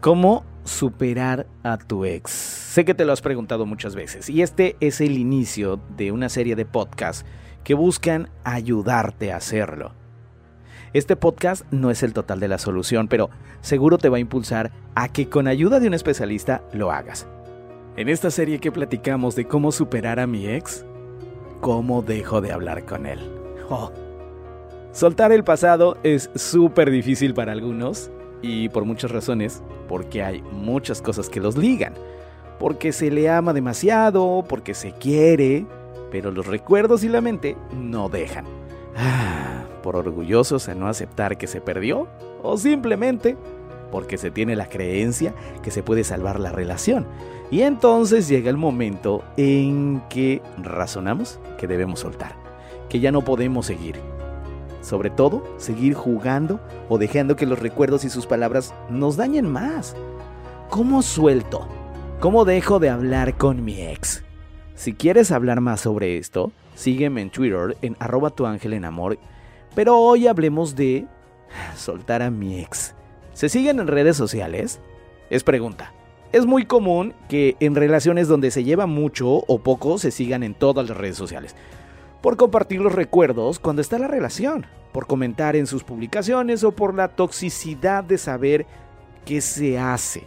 ¿Cómo superar a tu ex? Sé que te lo has preguntado muchas veces y este es el inicio de una serie de podcasts que buscan ayudarte a hacerlo. Este podcast no es el total de la solución, pero seguro te va a impulsar a que con ayuda de un especialista lo hagas. En esta serie que platicamos de cómo superar a mi ex, cómo dejo de hablar con él. Oh. Soltar el pasado es súper difícil para algunos y por muchas razones, porque hay muchas cosas que los ligan. Porque se le ama demasiado, porque se quiere, pero los recuerdos y la mente no dejan. Ah, por orgullosos a no aceptar que se perdió, o simplemente porque se tiene la creencia que se puede salvar la relación. Y entonces llega el momento en que razonamos que debemos soltar, que ya no podemos seguir. Sobre todo, seguir jugando o dejando que los recuerdos y sus palabras nos dañen más. ¿Cómo suelto? ¿Cómo dejo de hablar con mi ex? Si quieres hablar más sobre esto, sígueme en Twitter en arroba tu ángel en. Pero hoy hablemos de soltar a mi ex. ¿Se siguen en redes sociales? Es pregunta. Es muy común que en relaciones donde se lleva mucho o poco se sigan en todas las redes sociales. Por compartir los recuerdos cuando está la relación, por comentar en sus publicaciones o por la toxicidad de saber qué se hace.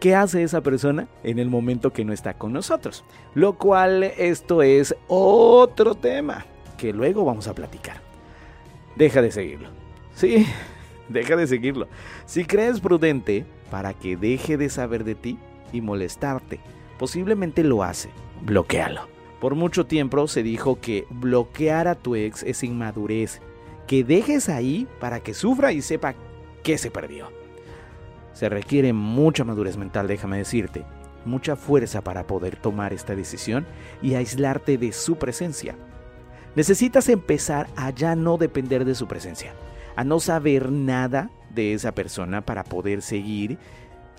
¿Qué hace esa persona en el momento que no está con nosotros? Lo cual esto es otro tema que luego vamos a platicar. Deja de seguirlo. Sí, deja de seguirlo. Si crees prudente para que deje de saber de ti y molestarte, posiblemente lo hace. Bloquealo. Por mucho tiempo se dijo que bloquear a tu ex es inmadurez, que dejes ahí para que sufra y sepa que se perdió. Se requiere mucha madurez mental, déjame decirte, mucha fuerza para poder tomar esta decisión y aislarte de su presencia. Necesitas empezar a ya no depender de su presencia, a no saber nada de esa persona para poder seguir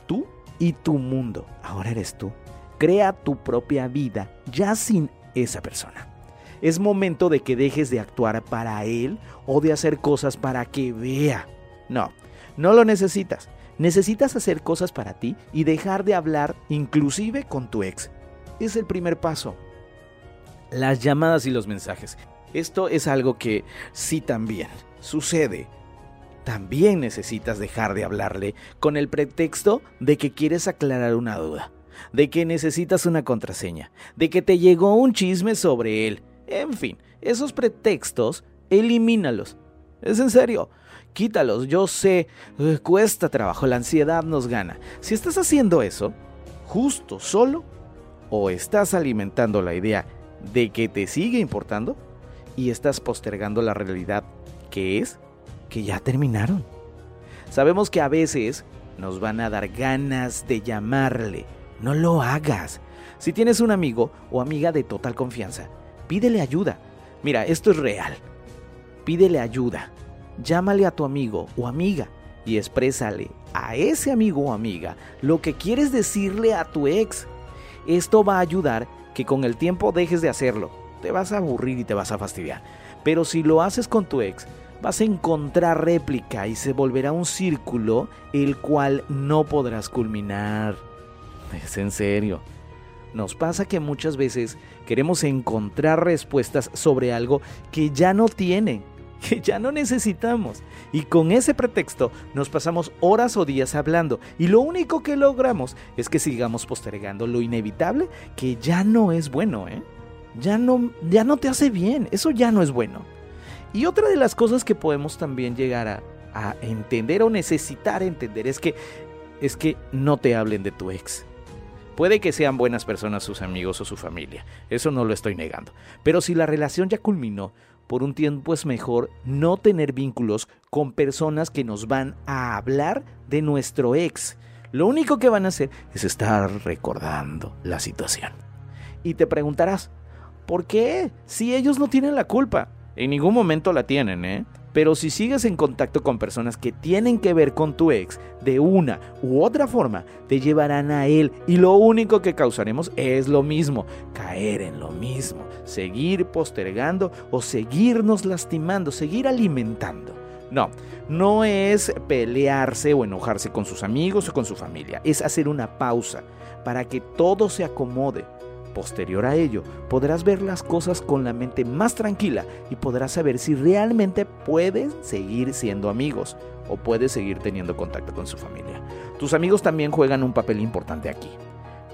tú y tu mundo. Ahora eres tú. Crea tu propia vida ya sin esa persona. Es momento de que dejes de actuar para él o de hacer cosas para que vea. No, no lo necesitas. Necesitas hacer cosas para ti y dejar de hablar inclusive con tu ex. Es el primer paso. Las llamadas y los mensajes. Esto es algo que sí también sucede. También necesitas dejar de hablarle con el pretexto de que quieres aclarar una duda, de que necesitas una contraseña, de que te llegó un chisme sobre él. En fin, esos pretextos, elimínalos. Es en serio, quítalos. Yo sé, cuesta trabajo, la ansiedad nos gana. Si estás haciendo eso, justo, solo, o estás alimentando la idea de que te sigue importando y estás postergando la realidad que es que ya terminaron. Sabemos que a veces nos van a dar ganas de llamarle. No lo hagas. Si tienes un amigo o amiga de total confianza, pídele ayuda. Mira, esto es real. Pídele ayuda. Llámale a tu amigo o amiga y exprésale a ese amigo o amiga lo que quieres decirle a tu ex. Esto va a ayudar que con el tiempo dejes de hacerlo. Te vas a aburrir y te vas a fastidiar. Pero si lo haces con tu ex, vas a encontrar réplica y se volverá un círculo el cual no podrás culminar. Es en serio. Nos pasa que muchas veces queremos encontrar respuestas sobre algo que ya no tiene, que ya no necesitamos. Y con ese pretexto nos pasamos horas o días hablando y lo único que logramos es que sigamos postergando lo inevitable que ya no es bueno, ¿eh? Ya no, ya no te hace bien, eso ya no es bueno. Y otra de las cosas que podemos también llegar a, a entender o necesitar entender es que, es que no te hablen de tu ex. Puede que sean buenas personas sus amigos o su familia, eso no lo estoy negando. Pero si la relación ya culminó por un tiempo es mejor no tener vínculos con personas que nos van a hablar de nuestro ex. Lo único que van a hacer es estar recordando la situación. Y te preguntarás, ¿por qué? Si ellos no tienen la culpa. En ningún momento la tienen, ¿eh? Pero si sigues en contacto con personas que tienen que ver con tu ex de una u otra forma, te llevarán a él y lo único que causaremos es lo mismo, caer en lo mismo, seguir postergando o seguirnos lastimando, seguir alimentando. No, no es pelearse o enojarse con sus amigos o con su familia, es hacer una pausa para que todo se acomode Posterior a ello, podrás ver las cosas con la mente más tranquila y podrás saber si realmente puedes seguir siendo amigos o puedes seguir teniendo contacto con su familia. Tus amigos también juegan un papel importante aquí.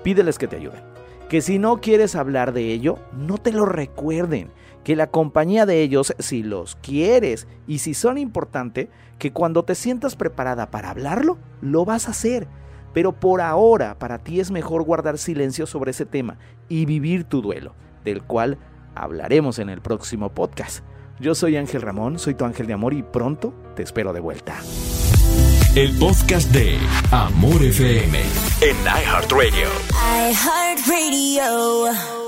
Pídeles que te ayuden. Que si no quieres hablar de ello, no te lo recuerden. Que la compañía de ellos, si los quieres y si son importantes, que cuando te sientas preparada para hablarlo, lo vas a hacer pero por ahora para ti es mejor guardar silencio sobre ese tema y vivir tu duelo, del cual hablaremos en el próximo podcast. Yo soy Ángel Ramón, soy tu ángel de amor y pronto te espero de vuelta. El podcast de Amor FM en iHeartRadio. iHeartRadio.